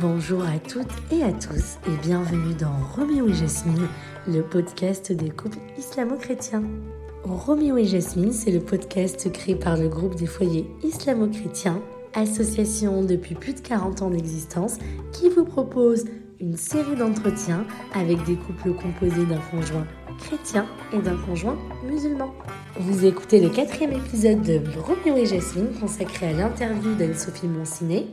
Bonjour à toutes et à tous et bienvenue dans Roméo et Jasmine, le podcast des couples islamo-chrétiens. Roméo et Jasmine, c'est le podcast créé par le groupe des foyers islamo-chrétiens, association depuis plus de 40 ans d'existence, qui vous propose une série d'entretiens avec des couples composés d'un conjoint chrétien et d'un conjoint musulman. Vous écoutez le quatrième épisode de Roméo et Jasmine consacré à l'interview d'Anne-Sophie Monsiné,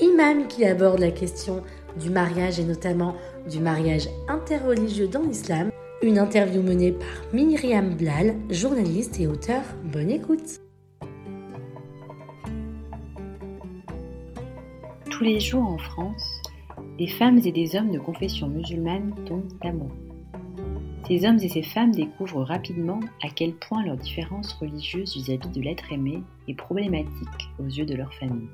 imam qui aborde la question du mariage et notamment du mariage interreligieux dans l'islam. Une interview menée par Myriam Blal, journaliste et auteur. Bonne écoute. Tous les jours en France, des femmes et des hommes de confession musulmane tombent amoureux. Ces hommes et ces femmes découvrent rapidement à quel point leur différence religieuse vis-à-vis de l'être aimé est problématique aux yeux de leur famille.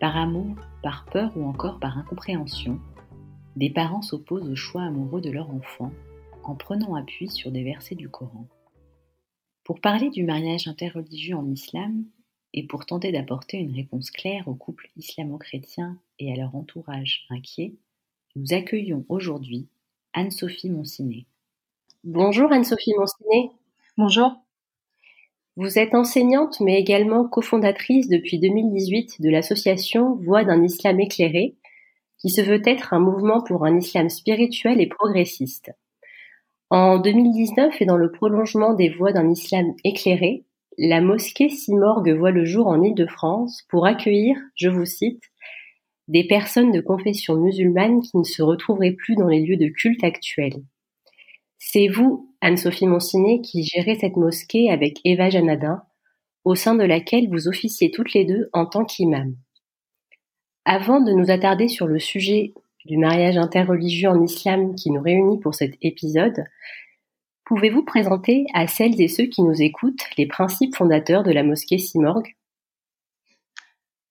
Par amour, par peur ou encore par incompréhension, des parents s'opposent au choix amoureux de leur enfant en prenant appui sur des versets du Coran. Pour parler du mariage interreligieux en islam et pour tenter d'apporter une réponse claire aux couples islamo-chrétiens et à leur entourage inquiet, nous accueillons aujourd'hui Anne-Sophie Monsiné. Bonjour Anne-Sophie Monsiné. Bonjour. Vous êtes enseignante mais également cofondatrice depuis 2018 de l'association Voix d'un islam éclairé, qui se veut être un mouvement pour un islam spirituel et progressiste. En 2019 et dans le prolongement des voix d'un islam éclairé, la mosquée Simorgue voit le jour en Île-de-France pour accueillir, je vous cite, des personnes de confession musulmane qui ne se retrouveraient plus dans les lieux de culte actuels. C'est vous, Anne-Sophie Monsiné, qui gérez cette mosquée avec Eva Janadin, au sein de laquelle vous officiez toutes les deux en tant qu'imam. Avant de nous attarder sur le sujet du mariage interreligieux en islam qui nous réunit pour cet épisode, pouvez-vous présenter à celles et ceux qui nous écoutent les principes fondateurs de la mosquée Simorgue?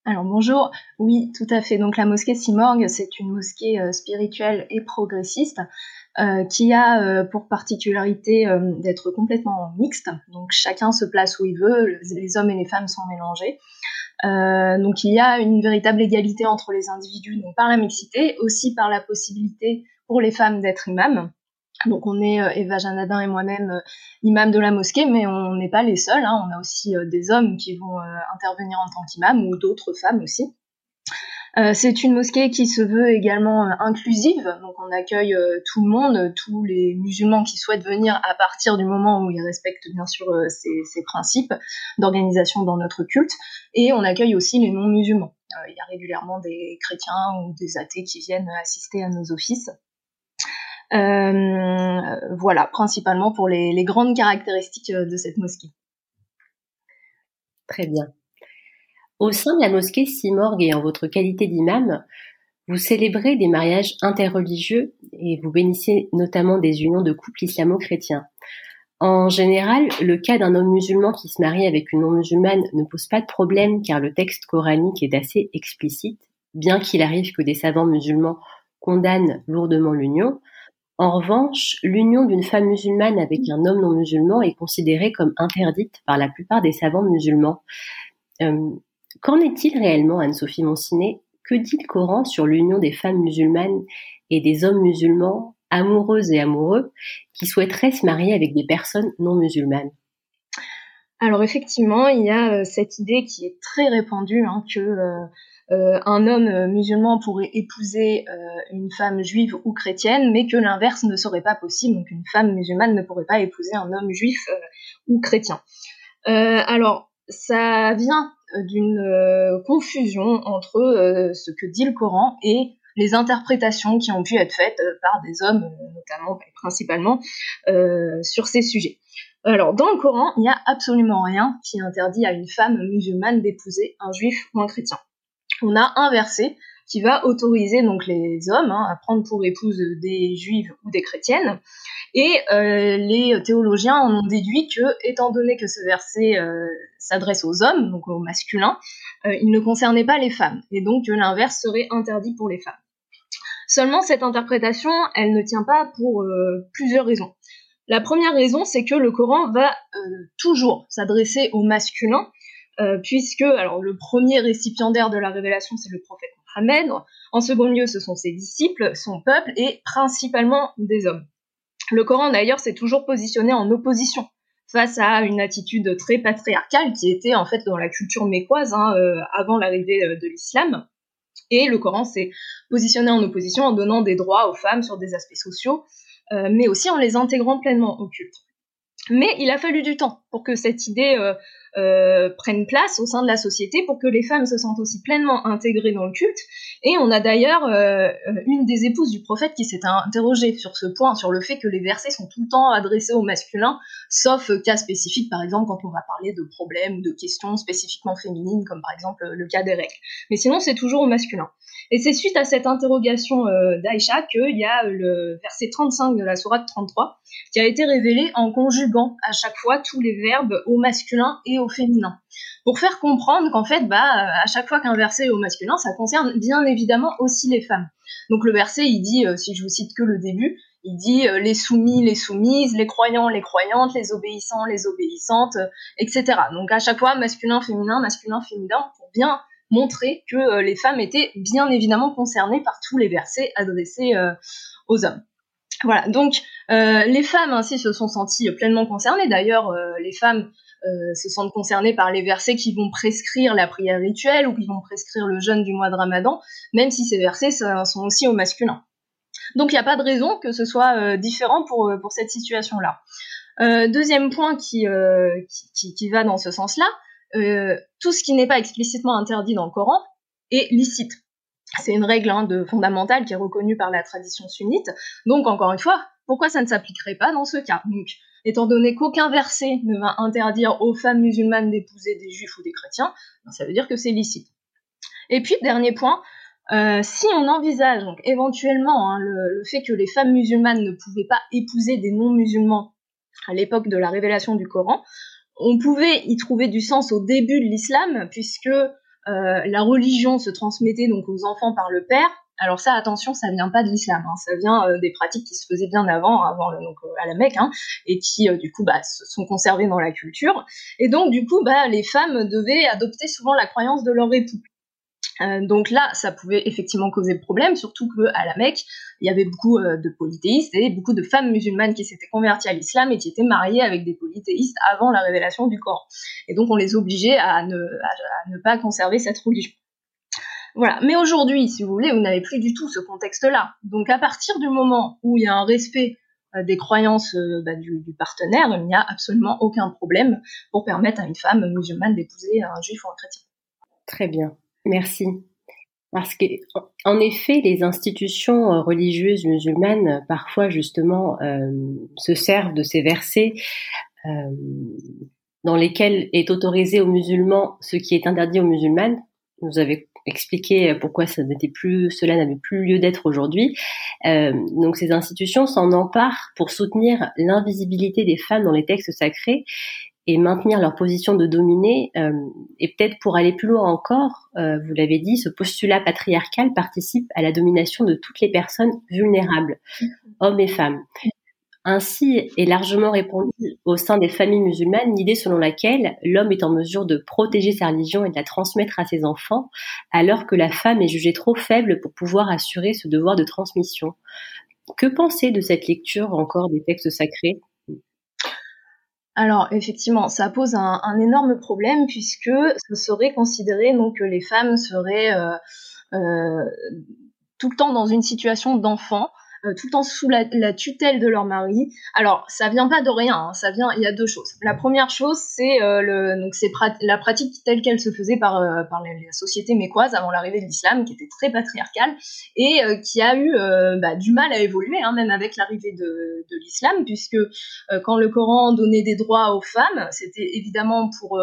Alors bonjour, oui tout à fait. Donc la mosquée Simorgue, c'est une mosquée euh, spirituelle et progressiste euh, qui a euh, pour particularité d'être complètement mixte. Donc chacun se place où il veut, les hommes et les femmes sont mélangés. donc il y a une véritable égalité entre les individus, donc par la mixité, aussi par la possibilité pour les femmes d'être imams. Donc on est euh, Eva Janadin et moi-même euh, imam de la mosquée, mais on n'est pas les seuls. Hein. On a aussi euh, des hommes qui vont intervenir en tant qu'imam ou d'autres femmes aussi. C'est une mosquée qui se veut également inclusive, donc on accueille tout le monde, tous les musulmans qui souhaitent venir à partir du moment où ils respectent bien sûr ces, principes d'organisation dans notre culte, et on accueille aussi les non-musulmans. il y a régulièrement des chrétiens ou des athées qui viennent assister à nos offices. Euh, voilà, principalement pour les, grandes caractéristiques euh, de cette mosquée. Très bien. Au sein de la mosquée Simorgue et en votre qualité d'imam, vous célébrez des mariages interreligieux et vous bénissez notamment des unions de couples islamo-chrétiens. En général, le cas d'un homme musulman qui se marie avec une non-musulmane ne pose pas de problème car le texte coranique est assez explicite, bien qu'il arrive que des savants musulmans condamnent lourdement l'union. En revanche, l'union d'une femme musulmane avec un homme non musulman est considérée comme interdite par la plupart des savants musulmans. Euh, qu'en est-il réellement, Anne-Sophie Monsiné Que dit le Coran sur l'union des femmes musulmanes et des hommes musulmans, amoureuses et amoureux, qui souhaiteraient se marier avec des personnes non musulmanes? Alors effectivement, il y a euh, cette idée qui est très répandue hein, que euh, euh, un homme musulman pourrait épouser une femme juive ou chrétienne, mais que l'inverse ne serait pas possible, donc une femme musulmane ne pourrait pas épouser un homme juif ou chrétien. alors, ça vient d'une confusion entre ce que dit le Coran et les interprétations qui ont pu être faites par des hommes, notamment, principalement, sur ces sujets. Alors, dans le Coran, il n'y a absolument rien qui interdit à une femme musulmane d'épouser un juif ou un chrétien on a un verset qui va autoriser donc les hommes hein, à prendre pour épouse des juives ou des chrétiennes. Et euh, les théologiens en ont déduit que, étant donné que ce verset euh, s'adresse aux hommes, donc aux masculins, euh, il ne concernait pas les femmes, et donc l'inverse serait interdit pour les femmes. Seulement, cette interprétation, elle ne tient pas pour plusieurs raisons. La première raison, c'est que le Coran va toujours s'adresser aux masculins, puisque alors le premier récipiendaire de la révélation c'est le prophète Mohammed. En second lieu, ce sont ses disciples, son peuple et principalement des hommes. Le Coran d'ailleurs s'est toujours positionné en opposition face à une attitude très patriarcale qui était en fait dans la culture mécoise hein, euh, avant l'arrivée euh, de l'islam. Et le Coran s'est positionné en opposition en donnant des droits aux femmes sur des aspects sociaux, euh, mais aussi en les intégrant pleinement au culte. Mais il a fallu du temps pour que cette idée euh, prenne place au sein de la société, pour que les femmes se sentent aussi pleinement intégrées dans le culte. Et on a d'ailleurs euh, une des épouses du prophète qui s'est interrogée sur ce point, sur le fait que les versets sont tout le temps adressés aux masculins, sauf cas spécifiques, par exemple quand on va parler de problèmes, de questions spécifiquement féminines, comme par exemple le cas des règles. Mais sinon, c'est toujours au masculin. Et c'est suite à cette interrogation euh, d'Aïcha qu'il y a le verset 35 de la sourate 33 qui a été révélé en conjuguant à chaque fois tous les verbes au masculin et au féminin. Pour faire comprendre qu'en fait, bah, à chaque fois qu'un verset est au masculin, ça concerne bien évidemment aussi les femmes. Donc le verset, il dit, euh, si je vous cite que le début, il dit euh, les soumis, les soumises, les croyants, les croyantes, les obéissants, les obéissantes, etc. Donc à chaque fois, masculin, féminin, masculin, féminin, pour bien montrer que euh, les femmes étaient bien évidemment concernées par tous les versets adressés euh, aux hommes. Voilà, donc euh, les femmes ainsi se sont senties pleinement concernées. D'ailleurs, les femmes se sentent concernées par les versets qui vont prescrire la prière rituelle ou qui vont prescrire le jeûne du mois de Ramadan, même si ces versets sont aussi au masculin. Donc il n'y a pas de raison que ce soit différent pour, cette situation-là. deuxième point qui, va dans ce sens-là, tout ce qui n'est pas explicitement interdit dans le Coran est licite. C'est une règle hein, fondamentale qui est reconnue par la tradition sunnite. Donc encore une fois, pourquoi ça ne s'appliquerait pas dans ce cas? Donc, étant donné qu'aucun verset ne va interdire aux femmes musulmanes d'épouser des juifs ou des chrétiens, ben, ça veut dire que c'est licite. Et puis dernier point, euh, si on envisage éventuellement hein, le, fait que les femmes musulmanes ne pouvaient pas épouser des non-musulmans à l'époque de la révélation du Coran, on pouvait y trouver du sens au début de l'islam, puisque euh, la religion se transmettait donc aux enfants par le père. Alors ça, attention, ça vient pas de l'islam, hein. ça vient euh, des pratiques qui se faisaient bien avant, avant donc, euh, à la Mecque, hein, et qui du coup bah, sont conservées dans la culture. Et donc du coup, bah, les femmes devaient adopter souvent la croyance de leur époux. Euh, donc là, ça pouvait effectivement causer problème, surtout qu'à la Mecque, il y avait beaucoup euh, de polythéistes et beaucoup de femmes musulmanes qui s'étaient converties à l'islam et qui étaient mariées avec des polythéistes avant la révélation du Coran. Et donc on les obligeait à ne, pas conserver cette religion. Voilà. Mais aujourd'hui, si vous voulez, vous n'avez plus du tout ce contexte-là. Donc à partir du moment où il y a un respect euh, des croyances bah, du, partenaire, il n'y a absolument aucun problème pour permettre à une femme musulmane d'épouser un juif ou un chrétien. Très bien. Merci. Parce que, en effet, les institutions euh, religieuses musulmanes, euh, parfois justement, euh, se servent de ces versets dans lesquels est autorisé aux musulmans ce qui est interdit aux musulmanes. Vous avez expliqué pourquoi cela n'avait plus lieu d'être aujourd'hui. donc, ces institutions s'en emparent pour soutenir l'invisibilité des femmes dans les textes sacrés et maintenir leur position de dominer. Euh, et peut-être pour aller plus loin encore, euh, vous l'avez dit, ce postulat patriarcal participe à la domination de toutes les personnes vulnérables, hommes et femmes. Ainsi est largement répandue au sein des familles musulmanes l'idée selon laquelle l'homme est en mesure de protéger sa religion et de la transmettre à ses enfants, alors que la femme est jugée trop faible pour pouvoir assurer ce devoir de transmission. Que penser de cette lecture encore des textes sacrés? Alors effectivement, ça pose un, énorme problème puisque ce serait considéré donc que les femmes seraient euh, euh, tout le temps dans une situation d'enfant euh, tout le temps sous la, tutelle de leur mari. Alors, ça vient pas de rien, hein, ça vient, il y a deux choses. La première chose, c'est euh, la pratique telle qu'elle se faisait par, euh, par les, sociétés mécoises avant l'arrivée de l'islam, qui était très patriarcale et qui a eu bah, du mal à évoluer, hein, même avec l'arrivée de l'islam, puisque quand le Coran donnait des droits aux femmes, c'était évidemment pour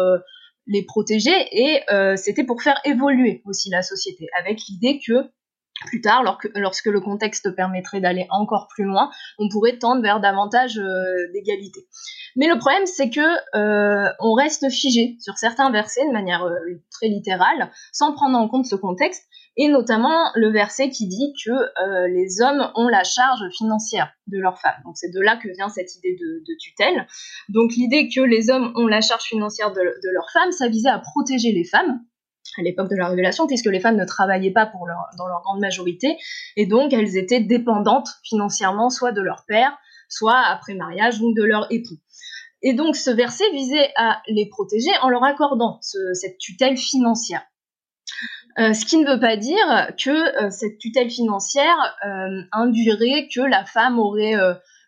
les protéger et c'était pour faire évoluer aussi la société, avec l'idée que plus tard, lorsque, le contexte permettrait d'aller encore plus loin, on pourrait tendre vers davantage euh, d'égalité. Mais le problème, c'est que euh, on reste figé sur certains versets de manière euh, très littérale, sans prendre en compte ce contexte, et notamment le verset qui dit que les hommes ont la charge financière de leurs femmes. Donc c'est de là que vient cette idée de, tutelle. Donc l'idée que les hommes ont la charge financière de, de leurs femmes, ça visait à protéger les femmes à l'époque de la révélation, puisque les femmes ne travaillaient pas dans leur grande majorité, et donc elles étaient dépendantes financièrement soit de leur père, soit après mariage, donc de leur époux. Et donc ce verset visait à les protéger en leur accordant cette tutelle financière. Euh, ce qui ne veut pas dire que euh, cette tutelle financière euh, induirait que la femme aurait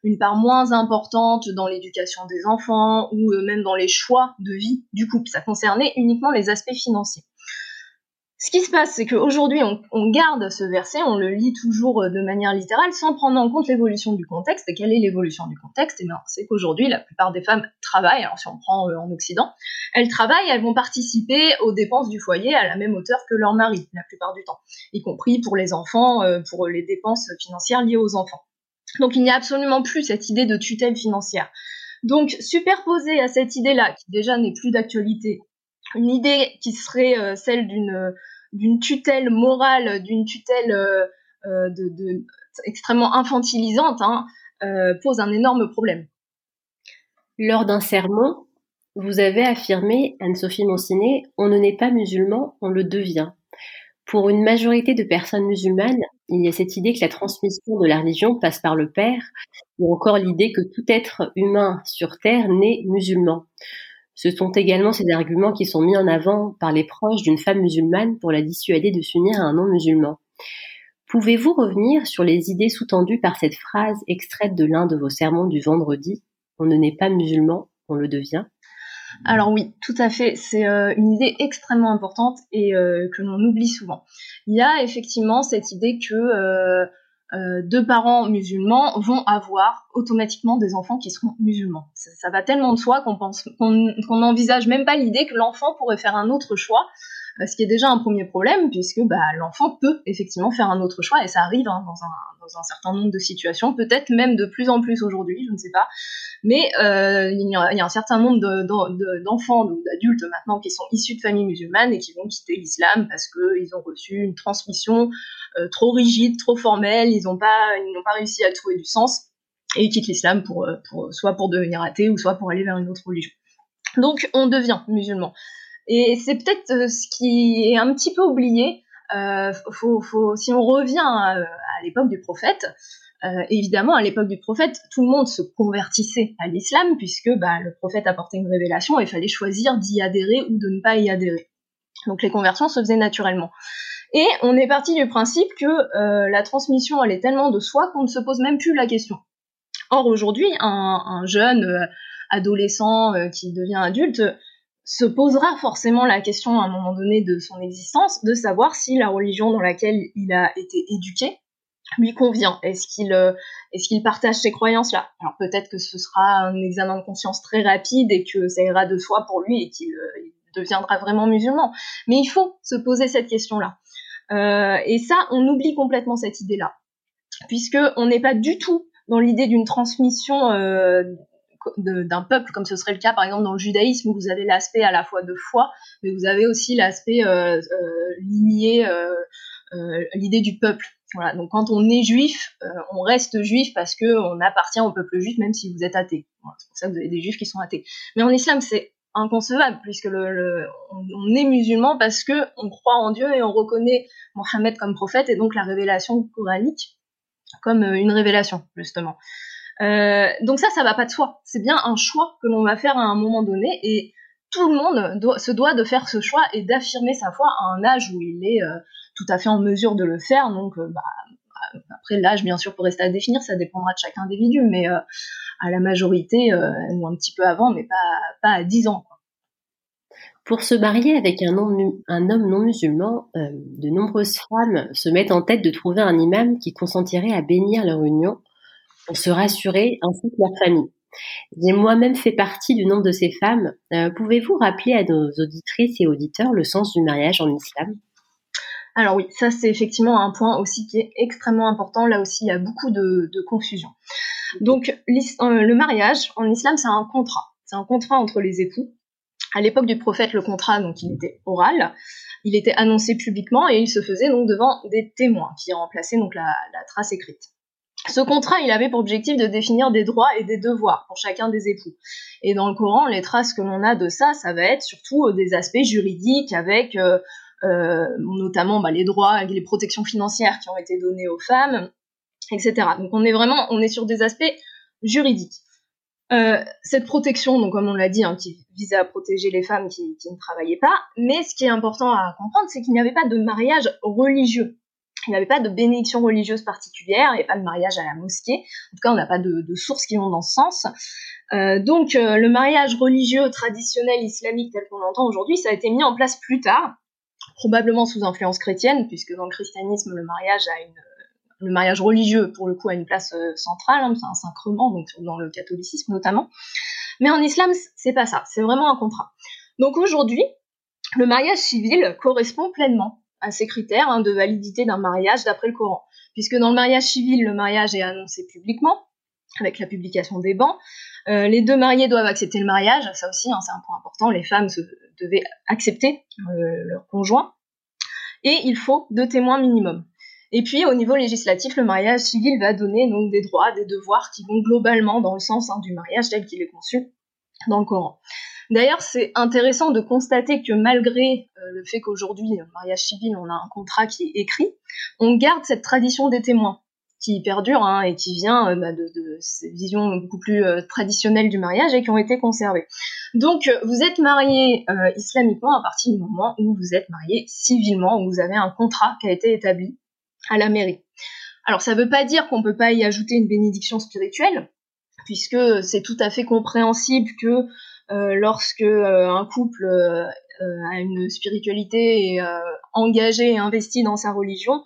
une part moins importante dans l'éducation des enfants ou même dans les choix de vie du couple. Ça concernait uniquement les aspects financiers. Ce qui se passe, c'est qu'aujourd'hui, on, garde ce verset, on le lit toujours euh, de manière littérale, sans prendre en compte l'évolution du contexte. Et quelle est l'évolution du contexte? Eh bien, c'est qu'aujourd'hui, la plupart des femmes travaillent. Alors, si on prend euh, en Occident, elles travaillent, elles vont participer aux dépenses du foyer à la même hauteur que leur mari, la plupart du temps, y compris pour les enfants, euh, pour les dépenses financières liées aux enfants. Donc, il n'y a absolument plus cette idée de tutelle financière. Donc, superposée à cette idée-là, qui déjà n'est plus d'actualité, une idée qui serait celle d'une d'une tutelle morale, d'une tutelle euh, euh, extrêmement infantilisante, hein, euh, pose un énorme problème. Lors d'un sermon, vous avez affirmé, Anne-Sophie Monsiné, on ne naît pas musulman, on le devient. Pour une majorité de personnes musulmanes, il y a cette idée que la transmission de la religion passe par le père, ou encore l'idée que tout être humain sur Terre naît musulman. Ce sont également ces arguments qui sont mis en avant par les proches d'une femme musulmane pour la dissuader de s'unir à un non-musulman. Pouvez-vous revenir sur les idées sous-tendues par cette phrase extraite de l'un de vos sermons du vendredi? On ne naît pas musulman, on le devient alors oui, tout à fait. C'est euh, une idée extrêmement importante et euh, que l'on oublie souvent. Il y a effectivement cette idée que euh, deux parents musulmans vont avoir automatiquement des enfants qui seront musulmans. Ça, va tellement de soi qu'on pense qu'on n'envisage même pas l'idée que l'enfant pourrait faire un autre choix, euh, ce qui est déjà un premier problème puisque bah, l'enfant peut effectivement faire un autre choix et ça arrive hein, dans, un, dans, un, certain nombre de situations, peut-être même de plus en plus aujourd'hui, je ne sais pas. Mais euh, il, y a, il, y a, un certain nombre d'enfants ou d'adultes maintenant qui sont issus de familles musulmanes et qui vont quitter l'islam parce qu'ils ont reçu une transmission trop rigide, trop formelle, ils n'ont pas, pas réussi à trouver du sens et ils quittent l'islam pour, euh, pour, soit pour devenir athée ou soit pour aller vers une autre religion. Donc on devient musulman. Et c'est peut-être euh, ce qui est un petit peu oublié. Euh, faut, faut, si on revient à, l'époque du prophète, euh, évidemment, à l'époque du prophète, tout le monde se convertissait à l'islam puisque bah, le prophète apportait une révélation et il fallait choisir d'y adhérer ou de ne pas y adhérer. Donc les conversions se faisaient naturellement. Et on est parti du principe que euh, la transmission, elle est tellement de soi qu'on ne se pose même plus la question. Or, aujourd'hui, un, jeune euh, adolescent euh, qui devient adulte se posera forcément la question à un moment donné de son existence de savoir si la religion dans laquelle il a été éduqué lui convient. Est-ce qu'il est-ce qu'il partage ces croyances-là? Alors peut-être que ce sera un examen de conscience très rapide et que ça ira de soi pour lui et qu'il deviendra vraiment musulman. Mais il faut se poser cette question-là. Euh, et ça, on oublie complètement cette idée-là, puisque on n'est pas du tout dans l'idée d'une transmission euh, d'un peuple, comme ce serait le cas par exemple dans le judaïsme, où vous avez l'aspect à la fois de foi, mais vous avez aussi l'aspect euh, euh ligné, l'idée du peuple. Voilà. Donc quand on est juif, on reste juif parce que on appartient au peuple juif, même si vous êtes athée. c'est pour ça que vous avez des juifs qui sont athées. Mais en islam, c'est inconcevable puisque on, est musulman parce que on croit en Dieu et on reconnaît Mohammed comme prophète et donc la révélation coranique comme euh, une révélation justement. Euh, donc ça, ça va pas de soi. C'est bien un choix que l'on va faire à un moment donné et tout le monde se doit de faire ce choix et d'affirmer sa foi à un âge où il est euh, tout à fait en mesure de le faire. Donc bah, après l'âge, bien sûr, pour rester à définir, ça dépendra de chaque individu, mais à la majorité, ou un petit peu avant, mais pas, à 10 ans. Pour se marier avec un, homme, non musulman, euh, de nombreuses femmes se mettent en tête de trouver un imam qui consentirait à bénir leur union pour se rassurer ainsi que leur famille. J'ai moi-même fait partie du nombre de ces femmes. Euh, pouvez-vous rappeler à nos auditrices et auditeurs le sens du mariage en islam? Alors oui, ça c'est effectivement un point aussi qui est extrêmement important. Là aussi, il y a beaucoup de, confusion. Donc euh, le mariage en islam, c'est un contrat. C'est un contrat entre les époux à l'époque du prophète, le contrat, donc il était oral, il était annoncé publiquement et il se faisait donc devant des témoins qui remplaçaient donc la, trace écrite. Ce contrat, il avait pour objectif de définir des droits et des devoirs pour chacun des époux. Et dans le Coran, les traces que l'on a de ça, ça va être surtout euh, des aspects juridiques avec euh, notamment bah, les droits et les protections financières qui ont été données aux femmes, etc. Donc on est vraiment, on est sur des aspects juridiques. Euh, cette protection, donc comme on l'a dit, hein, qui visait à protéger les femmes qui, ne travaillaient pas, mais ce qui est important à comprendre, c'est qu'il n'y avait pas de mariage religieux. Il n'y avait pas de bénédiction religieuse particulière, il n'y avait pas de mariage à la mosquée. En tout cas, on n'a pas de, sources qui vont dans ce sens. Euh, donc, euh, le mariage religieux traditionnel islamique tel qu'on l'entend aujourd'hui, ça a été mis en place plus tard, probablement sous influence chrétienne, puisque dans le christianisme, le mariage a une le mariage religieux, pour le coup, a une place euh, centrale, hein, c'est un sacrement, donc dans le catholicisme notamment. Mais en islam, c'est pas ça, c'est vraiment un contrat. Donc aujourd'hui, le mariage civil correspond pleinement à ces critères hein, de validité d'un mariage d'après le Coran, puisque dans le mariage civil, le mariage est annoncé publiquement, avec la publication des bans. Euh, les deux mariés doivent accepter le mariage, ça aussi, hein, c'est un point important. Les femmes devaient accepter euh, leur conjoint, et il faut deux témoins minimum. Et puis au niveau législatif, le mariage civil va donner donc des droits, des devoirs qui vont globalement dans le sens hein, du mariage tel qu'il est conçu dans le Coran. D'ailleurs, c'est intéressant de constater que malgré euh, le fait qu'aujourd'hui, le mariage civil, on a un contrat qui est écrit, on garde cette tradition des témoins qui perdure hein, et qui vient euh, bah, de, ces visions beaucoup plus euh, traditionnelles du mariage et qui ont été conservées. Donc, vous êtes marié islamiquement à partir du moment où vous êtes marié civilement, où vous avez un contrat qui a été établi à la mairie. Alors ça ne veut pas dire qu'on ne peut pas y ajouter une bénédiction spirituelle, puisque c'est tout à fait compréhensible que euh, lorsque euh, un couple euh, a une spiritualité engagée et investie dans sa religion,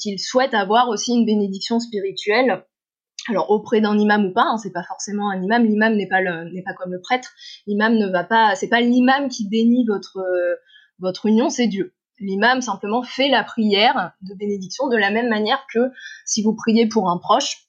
qu'il souhaite avoir aussi une bénédiction spirituelle. Alors auprès d'un imam ou pas, hein, c'est pas forcément un imam. L'imam n'est pas n'est pas comme le prêtre. L'imam ne va pas, c'est pas l'imam qui bénit votre votre union, c'est Dieu l'imam simplement fait la prière de bénédiction de la même manière que si vous priez pour un proche,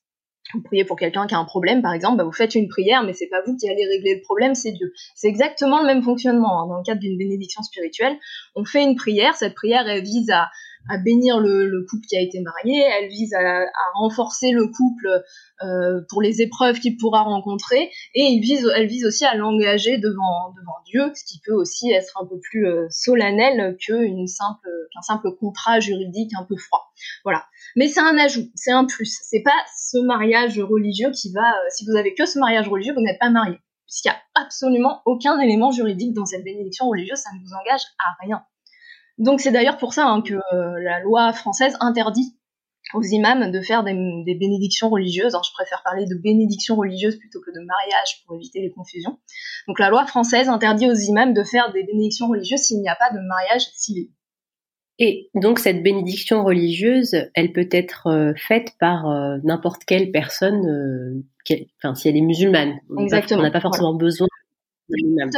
vous priez pour quelqu'un qui a un problème, par exemple, bah vous faites une prière, mais c'est pas vous qui allez régler le problème, c'est Dieu. C'est exactement le même fonctionnement. Hein. Dans le cadre d'une bénédiction spirituelle, on fait une prière, cette prière elle vise à à bénir le, couple qui a été marié, elle vise à, renforcer le couple euh, pour les épreuves qu'il pourra rencontrer, et il vise, elle vise aussi à l'engager devant, devant Dieu, ce qui peut aussi être un peu plus euh, solennel qu'une simple, qu'un simple contrat juridique un peu froid. Voilà. Mais c'est un ajout, c'est un plus. C'est pas ce mariage religieux qui va, euh, si vous avez que ce mariage religieux, vous n'êtes pas marié. Puisqu'il n'y a absolument aucun élément juridique dans cette bénédiction religieuse, ça ne vous engage à rien. Donc c'est d'ailleurs pour ça hein, que euh, la loi française interdit aux imams de faire des, bénédictions religieuses. je préfère parler de bénédictions religieuses plutôt que de mariage pour éviter les confusions. Donc la loi française interdit aux imams de faire des bénédictions religieuses s'il n'y a pas de mariage civil. Et donc cette bénédiction religieuse, elle peut être euh, faite par euh, n'importe quelle personne, enfin si elle est musulmane. Exactement. On n'a pas forcément besoin d'un imam.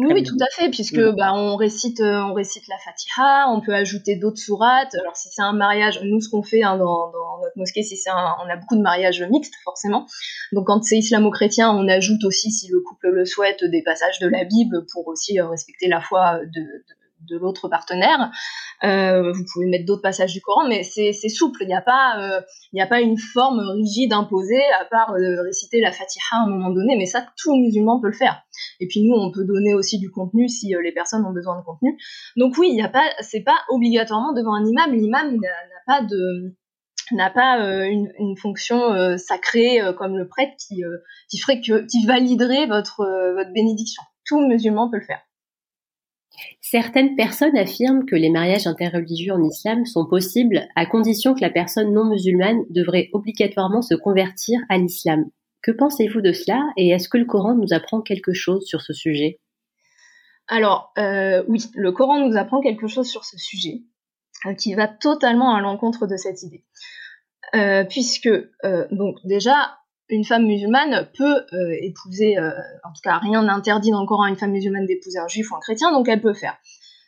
Oui, tout à fait, puisque mm. bah, on récite, euh, on récite la Fatiha, on peut ajouter d'autres sourates. Alors si c'est un mariage, nous ce qu'on fait hein, dans, dans, notre mosquée, si c'est on a beaucoup de mariages mixtes forcément. Donc quand c'est islamo-chrétien, on ajoute aussi, si le couple le souhaite, des passages de la Bible pour aussi euh, respecter la foi de, de de l'autre partenaire. Euh, vous pouvez mettre d'autres passages du Coran, mais c'est souple. Il n'y a pas, euh, il n'y a pas une forme rigide imposée à part euh, réciter la Fatiha à un moment donné. Mais ça, tout musulman peut le faire. Et puis nous, on peut donner aussi du contenu si les personnes ont besoin de contenu. Donc oui, il n'y a pas, c'est pas obligatoirement devant un imam. L'imam n'a pas de n'a pas une, une, fonction sacrée comme le prêtre qui, qui ferait que qui validerait votre votre bénédiction. Tout musulman peut le faire. Certaines personnes affirment que les mariages interreligieux en islam sont possibles à condition que la personne non musulmane devrait obligatoirement se convertir à l'islam. Que pensez-vous de cela et est-ce que le Coran nous apprend quelque chose sur ce sujet? Alors euh, oui, le Coran nous apprend quelque chose sur ce sujet euh, qui va totalement à l'encontre de cette idée. Euh, puisque donc déjà une femme musulmane peut euh, épouser, euh, en tout cas rien n'interdit encore à une femme musulmane d'épouser un juif ou un chrétien, donc elle peut faire.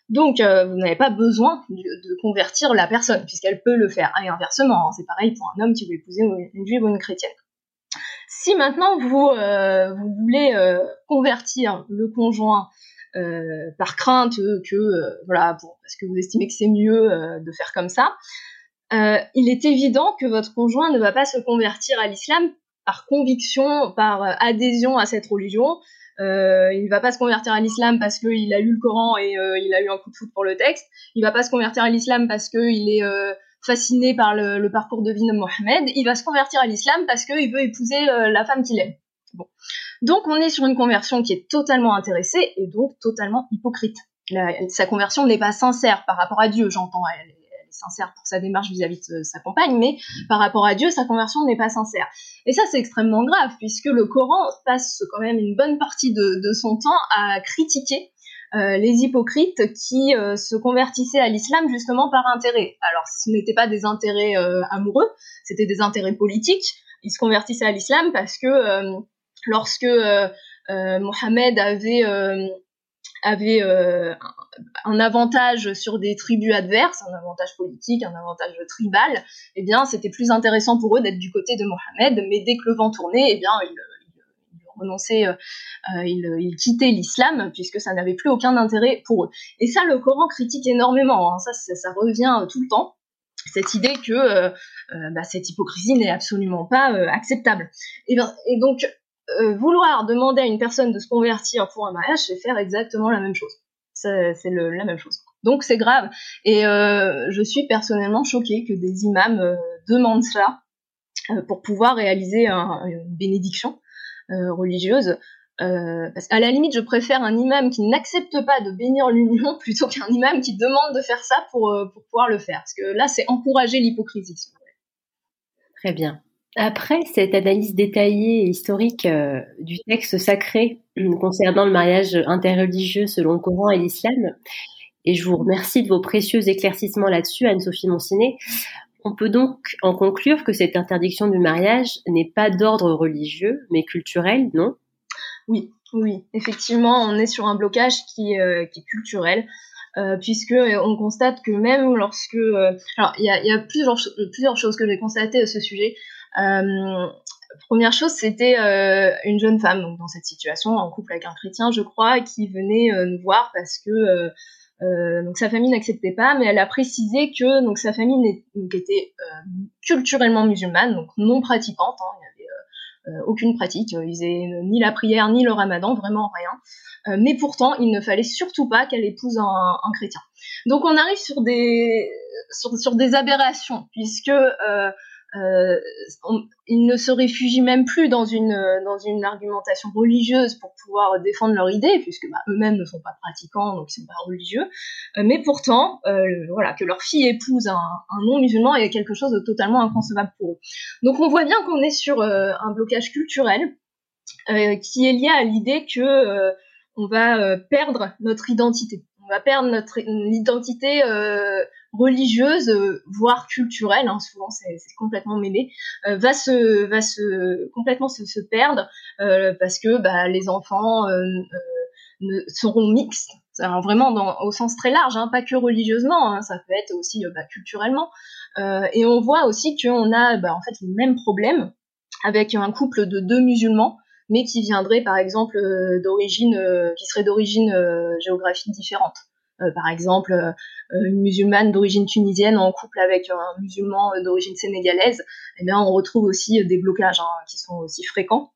Donc euh, vous n'avez pas besoin de, convertir la personne, puisqu'elle peut le faire. Et inversement, hein, c'est pareil pour un homme qui veut épouser une juive ou une chrétienne. Si maintenant vous voulez convertir le conjoint par crainte que, voilà, parce que vous estimez que c'est mieux de faire comme ça, il est évident que votre conjoint ne va pas se convertir à l'islam par conviction, par euh, adhésion à cette religion, Euh, il va pas se convertir à l'islam parce qu'il a lu le Coran et euh, il a eu un coup de foot pour le texte. Il va pas se convertir à l'islam parce qu'il est fasciné par le, parcours de vie de Mohamed. Il va se convertir à l'islam parce qu'il veut épouser la femme qu'il aime. Bon. Donc on est sur une conversion qui est totalement intéressée et donc totalement hypocrite. Sa conversion n'est pas sincère par rapport à Dieu, j'entends. Elle, sincère pour sa démarche vis-à-vis de sa compagne, mais par rapport à Dieu, sa conversion n'est pas sincère. Et ça, c'est extrêmement grave, puisque le Coran passe quand même une bonne partie de, son temps à critiquer euh, les hypocrites qui euh, se convertissaient à l'islam justement par intérêt. Alors, ce n'étaient pas des intérêts euh, amoureux, c'était des intérêts politiques. Ils se convertissaient à l'islam parce que lorsque Mohammed avait avait euh, un avantage sur des tribus adverses, un avantage politique, un avantage tribal, eh bien, c'était plus intéressant pour eux d'être du côté de Mohammed, mais dès que le vent tournait, eh bien, ils, renonçaient, euh, ils, quittaient l'islam, puisque ça n'avait plus aucun intérêt pour eux. Et ça, le Coran critique énormément, hein, ça, ça, ça, revient tout le temps, cette idée que euh, bah, cette hypocrisie n'est absolument pas euh, acceptable. Ben, et donc, euh, vouloir demander à une personne de se convertir pour un mariage, c'est faire exactement la même chose. C'est la même chose. Donc c'est grave. Et euh, je suis personnellement choquée que des imams euh, demandent ça pour pouvoir réaliser un, une bénédiction religieuse. parce qu'à la limite, je préfère un imam qui n'accepte pas de bénir l'union plutôt qu'un imam qui demande de faire ça pour, pour pouvoir le faire. Parce que là, c'est encourager l'hypocrisie. Très bien. Après cette analyse détaillée et historique euh, du texte sacré concernant le mariage interreligieux selon le Coran et l'islam, et je vous remercie de vos précieux éclaircissements là-dessus, Anne-Sophie Monsiné, on peut donc en conclure que cette interdiction du mariage n'est pas d'ordre religieux, mais culturel, non? Oui, oui, effectivement, on est sur un blocage qui, euh, qui est culturel. Euh, puisque on constate que même lorsque euh, alors il y a, y a plusieurs, plusieurs choses que j'ai constatées à ce sujet euh, première chose, c'était euh, une jeune femme donc dans cette situation, en couple avec un chrétien, je crois, qui venait euh, nous voir parce que euh, donc sa famille n'acceptait pas, mais elle a précisé que donc sa famille était euh, culturellement musulmane, donc non pratiquante. Hein, il n'y avait euh, aucune pratique, ils faisaient ni la prière ni le ramadan, vraiment rien. mais pourtant, il ne fallait surtout pas qu'elle épouse un, chrétien. Donc on arrive sur des sur des aberrations, puisque euh, ils ne se réfugient même plus dans une dans une argumentation religieuse pour pouvoir défendre leur idée, puisque bah, eux-mêmes ne sont pas pratiquants, donc ils sont pas religieux. Euh, mais pourtant, euh, voilà, que leur fille épouse un, un non-musulman est quelque chose de totalement inconcevable pour eux. Donc on voit bien qu'on est sur euh, un blocage culturel euh, qui est lié à l'idée que euh, on va perdre notre identité. On va perdre notre identité religieuse, euh, voire culturelle, hein, souvent c'est complètement mêlé, euh, va se complètement se, perdre euh, parce que bah, les enfants seront mixtes, vraiment au sens très large, hein, pas que religieusement, hein, ça peut être aussi bah, culturellement. et on voit aussi qu'on a bah, en fait les mêmes problèmes avec un couple de deux musulmans mais qui viendraient par exemple d'origine, qui seraient d'origine géographique différente. Euh, par exemple, euh, une musulmane d'origine tunisienne en couple avec un musulman d'origine sénégalaise, eh bien, on retrouve aussi des blocages hein, qui sont aussi fréquents.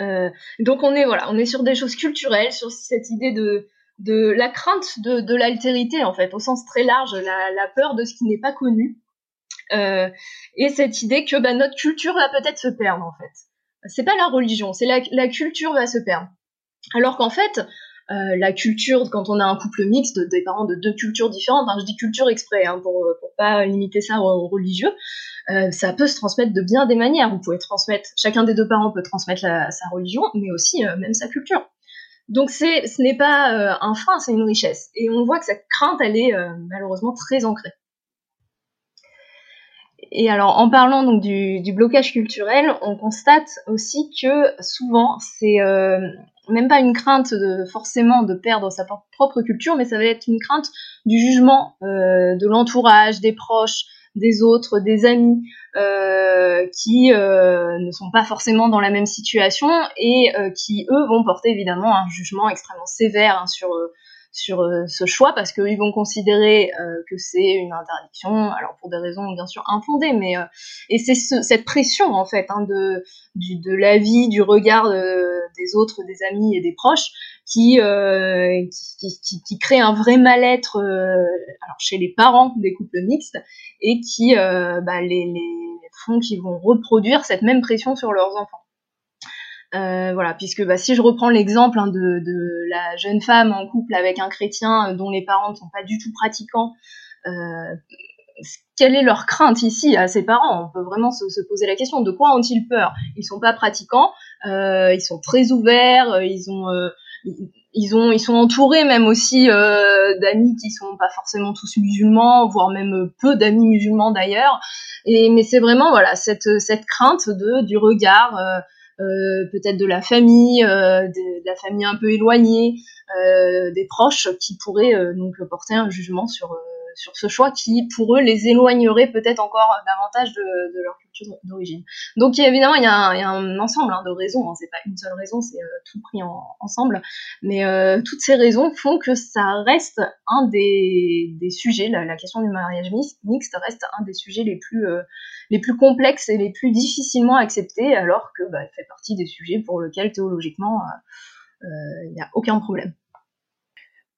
Euh, donc on est voilà, on est sur des choses culturelles, sur cette idée de de la crainte de, de l'altérité en fait, au sens très large, la, la peur de ce qui n'est pas connu, euh, et cette idée que bah, notre culture va peut-être se perdre en fait. C'est pas la religion, c'est la, la culture va se perdre. Alors qu'en fait, euh, la culture, quand on a un couple mixte, des parents de deux cultures différentes, enfin je dis culture exprès, hein, pour, pour pas limiter ça aux, religieux, euh, ça peut se transmettre de bien des manières. Vous pouvez transmettre, chacun des deux parents peut transmettre sa religion, mais aussi euh, même sa culture. Donc c'est, ce n'est pas euh, un frein, c'est une richesse. Et on voit que cette crainte, elle est euh, malheureusement très ancrée. Et alors, en parlant donc du, blocage culturel, on constate aussi que souvent, c'est euh, même pas une crainte de forcément de perdre sa propre culture, mais ça va être une crainte du jugement euh, de l'entourage, des proches, des autres, des amis, euh, qui euh, ne sont pas forcément dans la même situation et qui eux vont porter évidemment un jugement extrêmement sévère hein, sur sur ce choix parce qu'ils vont considérer que c'est une interdiction, alors pour des raisons bien sûr infondées, mais et c'est cette pression en fait hein, de du, de l'avis, du regard des autres, des amis et des proches qui, euh, qui, qui, crée un vrai mal-être euh, chez les parents des couples mixtes et qui euh, bah, les, les font qu'ils vont reproduire cette même pression sur leurs enfants. Euh, voilà, puisque bah, si je reprends l'exemple hein, de, de, la jeune femme en couple avec un chrétien euh, dont les parents ne sont pas du tout pratiquants, euh, quelle est leur crainte ici à ces parents? On peut vraiment se, se, poser la question de quoi ont-ils peur? Ils sont pas pratiquants, euh, ils sont très ouverts, ils ont ils ont ils sont entourés même aussi euh, d'amis qui sont pas forcément tous musulmans voire même peu d'amis musulmans d'ailleurs. Et mais c'est vraiment voilà cette cette crainte de du regard euh, euh, peut-être de la famille de, de, la famille un peu éloignée des proches qui pourraient donc porter un jugement sur sur ce choix qui, pour eux, les éloignerait peut-être encore davantage de, leur culture d'origine. Donc évidemment, il y a un, ensemble hein, de raisons, hein. c'est pas une seule raison, c'est euh, tout pris ensemble, mais euh, toutes ces raisons font que ça reste un des, sujets, la, question du mariage mixte reste un des sujets les plus, euh, les plus complexes et les plus difficilement acceptés, alors que bah, fait partie des sujets pour lesquels théologiquement il n'y a aucun problème.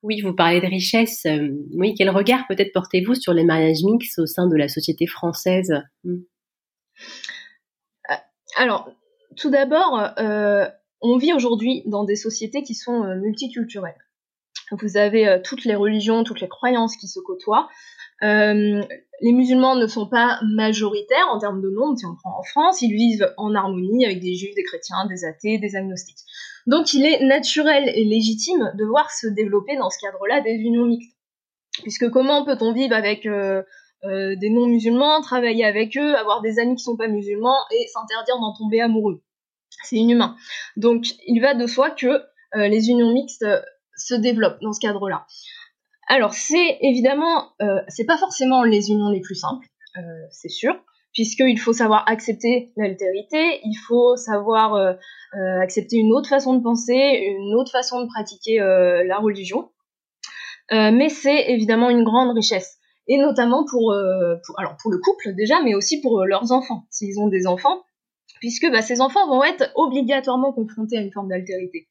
Oui, vous parlez de richesse. Euh, oui, quel regard peut-être portez-vous sur les mariages mixtes au sein de la société française? Euh, Alors, tout d'abord, euh, on vit aujourd'hui dans des sociétés qui sont multiculturelles. Vous avez toutes les religions, toutes les croyances qui se côtoient. les musulmans ne sont pas majoritaires en termes de nombre, si on prend en France, ils vivent en harmonie avec des juifs, des chrétiens, des athées, des agnostiques. Donc il est naturel et légitime de voir se développer dans ce cadre-là des unions mixtes. Puisque comment peut-on vivre avec euh, euh, des non-musulmans, travailler avec eux, avoir des amis qui sont pas musulmans et s'interdire d'en tomber amoureux? C'est inhumain. Donc il va de soi que euh, les unions mixtes se développent dans ce cadre-là. Alors c'est évidemment, c'est pas forcément les unions les plus simples, c'est sûr, puisqu'il faut savoir accepter l'altérité, il faut savoir euh, euh, accepter une autre façon de penser, une autre façon de pratiquer euh, la religion. mais c'est évidemment une grande richesse, et notamment pour, le couple déjà, mais aussi pour leurs enfants, s'ils ont des enfants, puisque bah, ces enfants vont être obligatoirement confrontés à une forme d'altérité.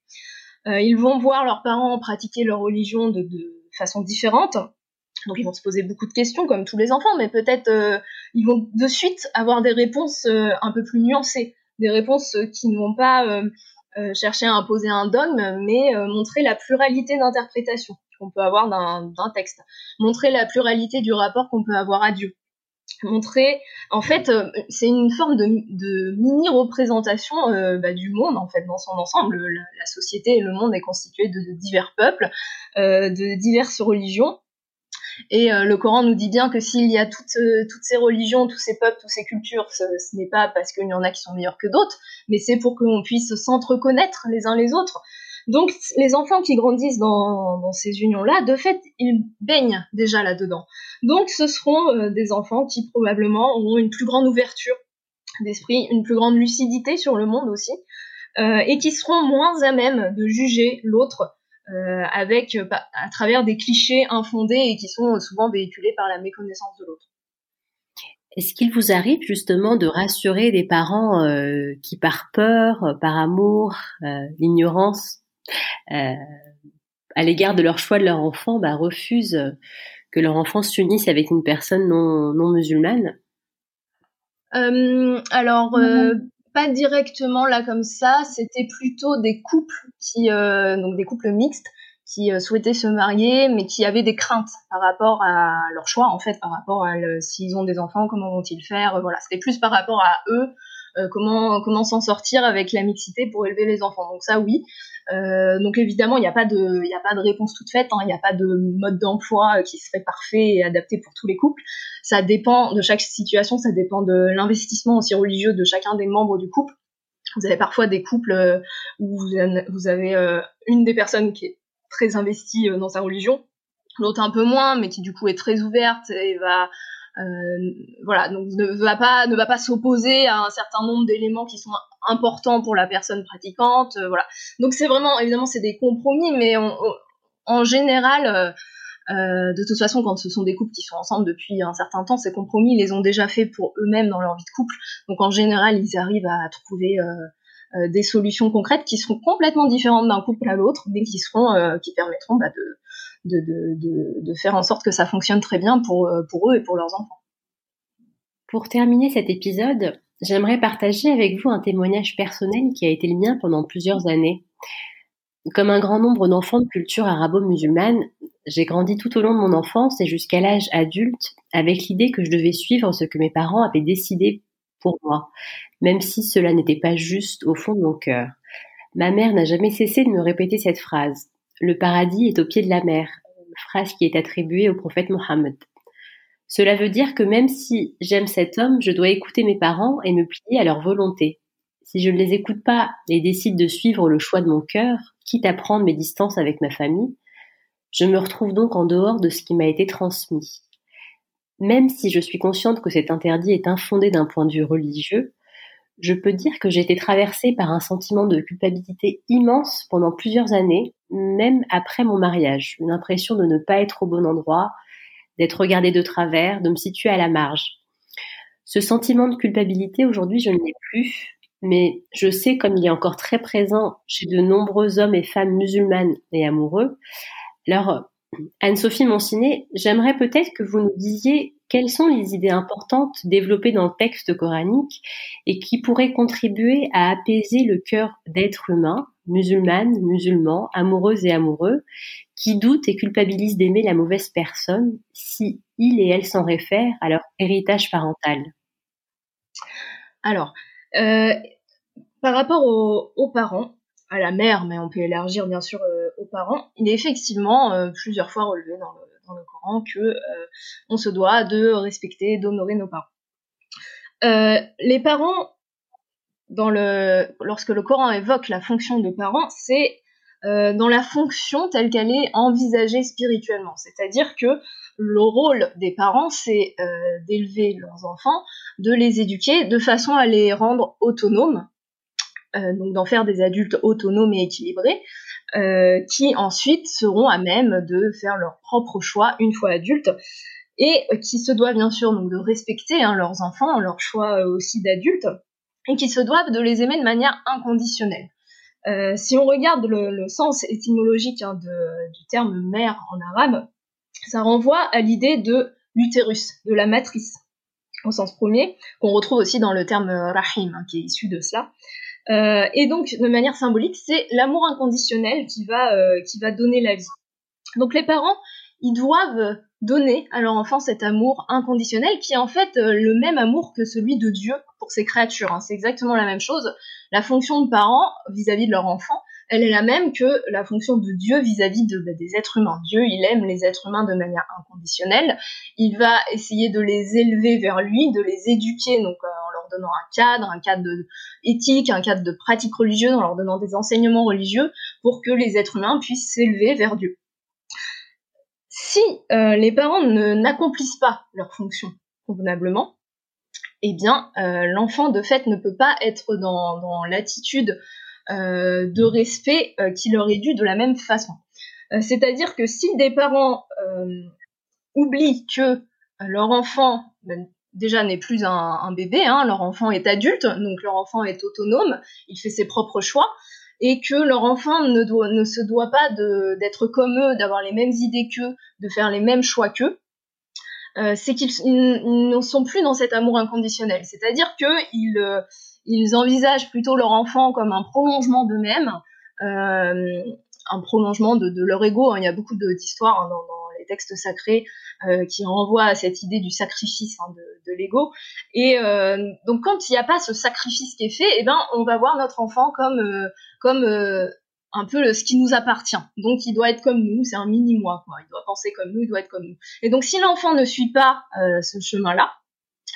ils vont voir leurs parents pratiquer leur religion de façon différente, donc ils vont se poser beaucoup de questions comme tous les enfants, mais peut-être euh, ils vont de suite avoir des réponses euh, un peu plus nuancées, des réponses euh, qui ne vont pas chercher à imposer un dogme, mais montrer la pluralité d'interprétation qu'on peut avoir d'un texte, montrer la pluralité du rapport qu'on peut avoir à Dieu, montrer, en fait, c'est une forme de, de mini représentation bah, du monde en fait dans son ensemble. La, société et le monde est constitué de divers peuples, de diverses religions et euh, le Coran nous dit bien que s'il y a toutes, euh, toutes ces religions, tous ces peuples, toutes ces cultures, ce, n'est pas parce qu'il y en a qui sont meilleurs que d'autres, mais c'est pour qu'on puisse s'entreconnaître les uns les autres. Donc les enfants qui grandissent dans, dans ces unions-là, de fait, ils baignent déjà là-dedans. Donc ce seront euh, des enfants qui probablement auront une plus grande ouverture d'esprit, une plus grande lucidité sur le monde aussi, euh, et qui seront moins à même de juger l'autre avec euh, à travers des clichés infondés et qui sont souvent véhiculés par la méconnaissance de l'autre. Est-ce qu'il vous arrive justement de rassurer des parents euh, qui par peur, par amour, l'ignorance à l'égard de leur choix de leur enfant, bah, refusent que leur enfant s'unisse avec une personne non, non musulmane? Alors, pas directement là comme ça, c'était plutôt des couples qui, euh, donc des couples mixtes qui euh, souhaitaient se marier, mais qui avaient des craintes par rapport à leur choix en fait, par rapport à s'ils ont des enfants, comment vont-ils faire, voilà, c'était plus par rapport à eux, euh, comment comment s'en sortir avec la mixité pour élever les enfants. Donc ça oui. Euh, donc évidemment il n'y a pas de y a pas de réponse toute faite, hein. il n'y a pas de mode d'emploi qui serait parfait et adapté pour tous les couples. Ça dépend de chaque situation, ça dépend de l'investissement aussi religieux de chacun des membres du couple. Vous avez parfois des couples euh, où vous avez une des personnes qui est très investie dans sa religion, l'autre un peu moins, mais qui du coup est très ouverte et va euh, voilà, donc ne va pas ne va pas s'opposer à un certain nombre d'éléments qui sont importants pour la personne pratiquante. Euh, voilà. Donc c'est vraiment évidemment c'est des compromis, mais on, en général, euh, de toute façon, quand ce sont des couples qui sont ensemble depuis un certain temps, ces compromis, ils les ont déjà fait pour eux-mêmes dans leur vie de couple. Donc en général, ils arrivent à trouver euh, euh, des solutions concrètes qui seront complètement différentes d'un couple à l'autre, mais qui seront, qui permettront bah, de, de, de, de, faire en sorte que ça fonctionne très bien pour, pour eux et pour leurs enfants. Pour terminer cet épisode, j'aimerais partager avec vous un témoignage personnel qui a été le mien pendant plusieurs années. Comme un grand nombre d'enfants de culture arabo-musulmane, j'ai grandi tout au long de mon enfance et jusqu'à l'âge adulte avec l'idée que je devais suivre ce que mes parents avaient décidé pour moi, même si cela n'était pas juste au fond de mon cœur. Ma mère n'a jamais cessé de me répéter cette phrase. Le paradis est au pied de la mer, phrase qui est attribuée au prophète Mohammed. Cela veut dire que même si j'aime cet homme, je dois écouter mes parents et me plier à leur volonté. Si je ne les écoute pas et décide de suivre le choix de mon cœur, quitte à prendre mes distances avec ma famille, je me retrouve donc en dehors de ce qui m'a été transmis. Même si je suis consciente que cet interdit est infondé d'un point de vue religieux, je peux dire que j'ai été traversée par un sentiment de culpabilité immense pendant plusieurs années, même après mon mariage, une impression de ne pas être au bon endroit, d'être regardée de travers, de me situer à la marge. Ce sentiment de culpabilité, aujourd'hui, je ne l'ai plus, mais je sais comme il est encore très présent chez de nombreux hommes et femmes musulmanes et amoureux. Alors, Anne-Sophie Monsiné, j'aimerais peut-être que vous nous disiez quelles sont les idées importantes développées dans le texte coranique et qui pourraient contribuer à apaiser le cœur d'êtres humains, musulmanes, musulmans, amoureuses et amoureux, qui doutent et culpabilisent d'aimer la mauvaise personne si il et elle s'en réfèrent à leur héritage parental. Alors, euh, par rapport aux, parents, à la mère, mais on peut élargir bien sûr euh, aux parents, il est effectivement euh, plusieurs fois relevé dans le, Coran que on se doit de respecter, d'honorer nos parents. les parents, dans le, lorsque le Coran évoque la fonction de parents, c'est dans la fonction telle qu'elle est envisagée spirituellement. C'est-à-dire que le rôle des parents, c'est d'élever leurs enfants, de les éduquer de façon à les rendre autonomes, euh, donc d'en faire des adultes autonomes et équilibrés, euh, qui ensuite seront à même de faire leur propre choix une fois adultes et qui se doivent bien sûr donc de respecter hein, leurs enfants, leur choix euh, aussi d'adultes, et qui se doivent de les aimer de manière inconditionnelle. Euh, si on regarde le, sens étymologique hein, du terme mère en arabe, ça renvoie à l'idée de l'utérus, de la matrice, au sens premier, qu'on retrouve aussi dans le terme rahim, hein, qui est issu de cela. Euh, et donc, de manière symbolique, c'est l'amour inconditionnel qui va, euh, qui va donner la vie. Donc les parents, ils doivent donner à leur enfant cet amour inconditionnel qui est en fait euh, le même amour que celui de Dieu pour ses créatures. Hein. C'est exactement la même chose. La fonction de parents vis-à-vis de leur enfant, elle est la même que la fonction de Dieu vis-à-vis de, bah, des êtres humains. Dieu, il aime les êtres humains de manière inconditionnelle. Il va essayer de les élever vers lui, de les éduquer, donc donnant un cadre, un cadre de éthique, un cadre de pratique religieuse, en leur donnant des enseignements religieux pour que les êtres humains puissent s'élever vers Dieu. Si euh, les parents n'accomplissent pas leur fonction convenablement, eh bien, euh, l'enfant de fait ne peut pas être dans, l'attitude euh, de respect qui leur est due de la même façon. C'est-à-dire que si des parents oublient que leur enfant déjà n'est plus un, bébé, hein, leur enfant est adulte, donc leur enfant est autonome, il fait ses propres choix, et que leur enfant ne, se doit pas d'être comme eux, d'avoir les mêmes idées qu'eux, de faire les mêmes choix qu'eux, euh, c'est qu'ils ne sont plus dans cet amour inconditionnel. C'est-à-dire qu'ils euh, ils envisagent plutôt leur enfant comme un prolongement d'eux-mêmes, euh, un prolongement de, leur ego. Hein. Il y a beaucoup d'histoires hein, dans, les textes sacrés euh, qui renvoie à cette idée du sacrifice hein, de, l'ego. Et euh, donc quand il n'y a pas ce sacrifice qui est fait, eh ben on va voir notre enfant comme euh, comme un peu ce qui nous appartient. Donc il doit être comme nous, c'est un mini moi. Il doit penser comme nous, il doit être comme nous. Et donc si l'enfant ne suit pas ce chemin-là,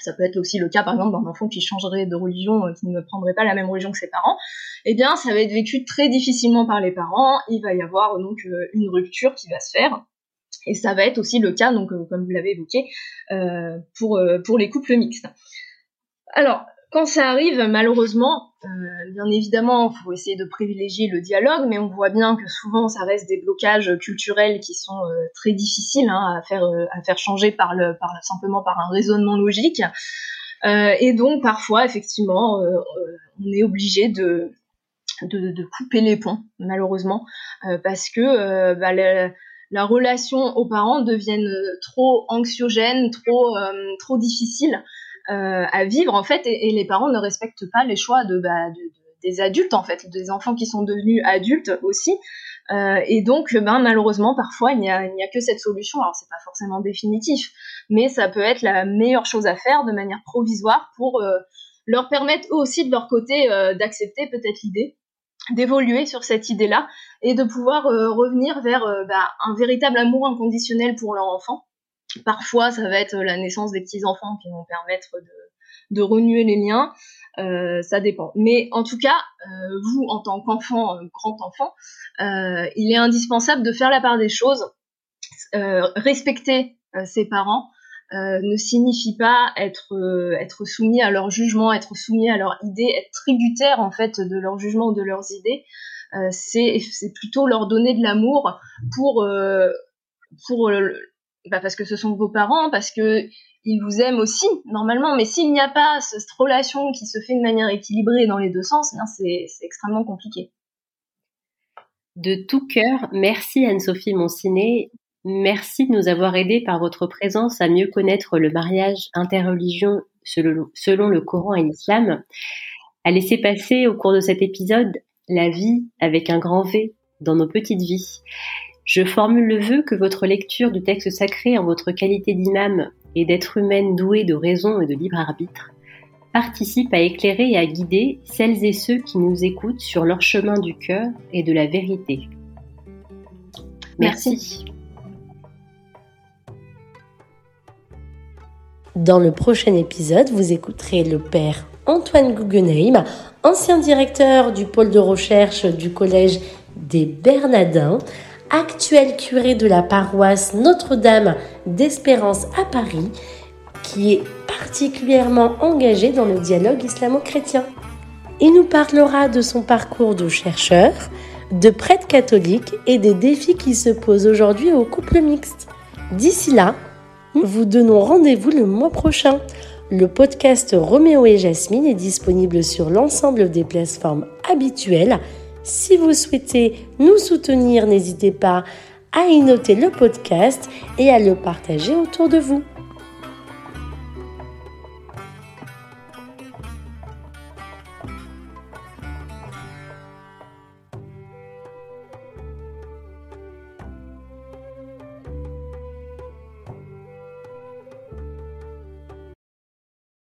ça peut être aussi le cas par exemple d'un enfant qui changerait de religion, qui ne prendrait pas la même religion que ses parents, eh bien ça va être vécu très difficilement par les parents, il va y avoir donc une rupture qui va se faire, et ça va être aussi le cas, donc euh, comme vous l'avez évoqué, euh, pour, euh, pour les couples mixtes. Alors, quand ça arrive, malheureusement, bien évidemment, il faut essayer de privilégier le dialogue, mais on voit bien que souvent, ça reste des blocages culturels qui sont très difficiles hein, à faire à faire changer par le par simplement par un raisonnement logique. et donc, parfois, effectivement, on est obligé de, de, couper les ponts, malheureusement, parce que bah, la, relation aux parents devient trop anxiogène, trop trop difficile. Euh, à vivre en fait et, les parents ne respectent pas les choix bah, des adultes en fait, des enfants qui sont devenus adultes aussi. Euh, et donc, ben, malheureusement, parfois, il n'y a, que cette solution. Alors, c'est pas forcément définitif, mais ça peut être la meilleure chose à faire de manière provisoire pour euh, leur permettre aussi de leur côté d'accepter peut-être l'idée, d'évoluer sur cette idée-là et de pouvoir revenir vers bah, un véritable amour inconditionnel pour leur enfant Parfois, ça va être la naissance des petits-enfants qui vont permettre de, de renouer les liens. Euh, ça dépend. Mais en tout cas, euh, vous, en tant qu'enfant, euh, grand enfant, il est indispensable de faire la part des choses. respecter ses parents ne signifie pas être, être soumis à leur jugement, être soumis à leur idée, être tributaire en fait de leur jugement ou de leurs idées. c'est plutôt leur donner de l'amour pour pour bah parce que ce sont vos parents, parce que ils vous aiment aussi normalement. Mais s'il n'y a pas cette relation qui se fait de manière équilibrée dans les deux sens, eh c'est extrêmement compliqué. De tout cœur, merci Anne-Sophie Monciné. Merci de nous avoir aidés par votre présence à mieux connaître le mariage interreligion selon, selon le Coran et l'islam, à laisser passer au cours de cet épisode la vie avec un grand V dans nos petites vies. Je formule le vœu que votre lecture du texte sacré en votre qualité d'imam et d'être humaine douée de raison et de libre arbitre participe à éclairer et à guider celles et ceux qui nous écoutent sur leur chemin du cœur et de la vérité. Merci. Dans le prochain épisode, vous écouterez le père Antoine Guggenheim, ancien directeur du pôle de recherche du collège des Bernadins, actuel curé de la paroisse Notre-Dame d'Espérance à Paris, qui est particulièrement engagé dans le dialogue islamo-chrétien. Il nous parlera de son parcours de chercheur, de prêtre catholique et des défis qui se posent aujourd'hui aux couples mixtes. D'ici là, vous donnons rendez-vous le mois prochain. Le podcast Roméo et Jasmine est disponible sur l'ensemble des plateformes habituelles si vous souhaitez nous soutenir, n'hésitez pas à y noter le podcast et à le partager autour de vous.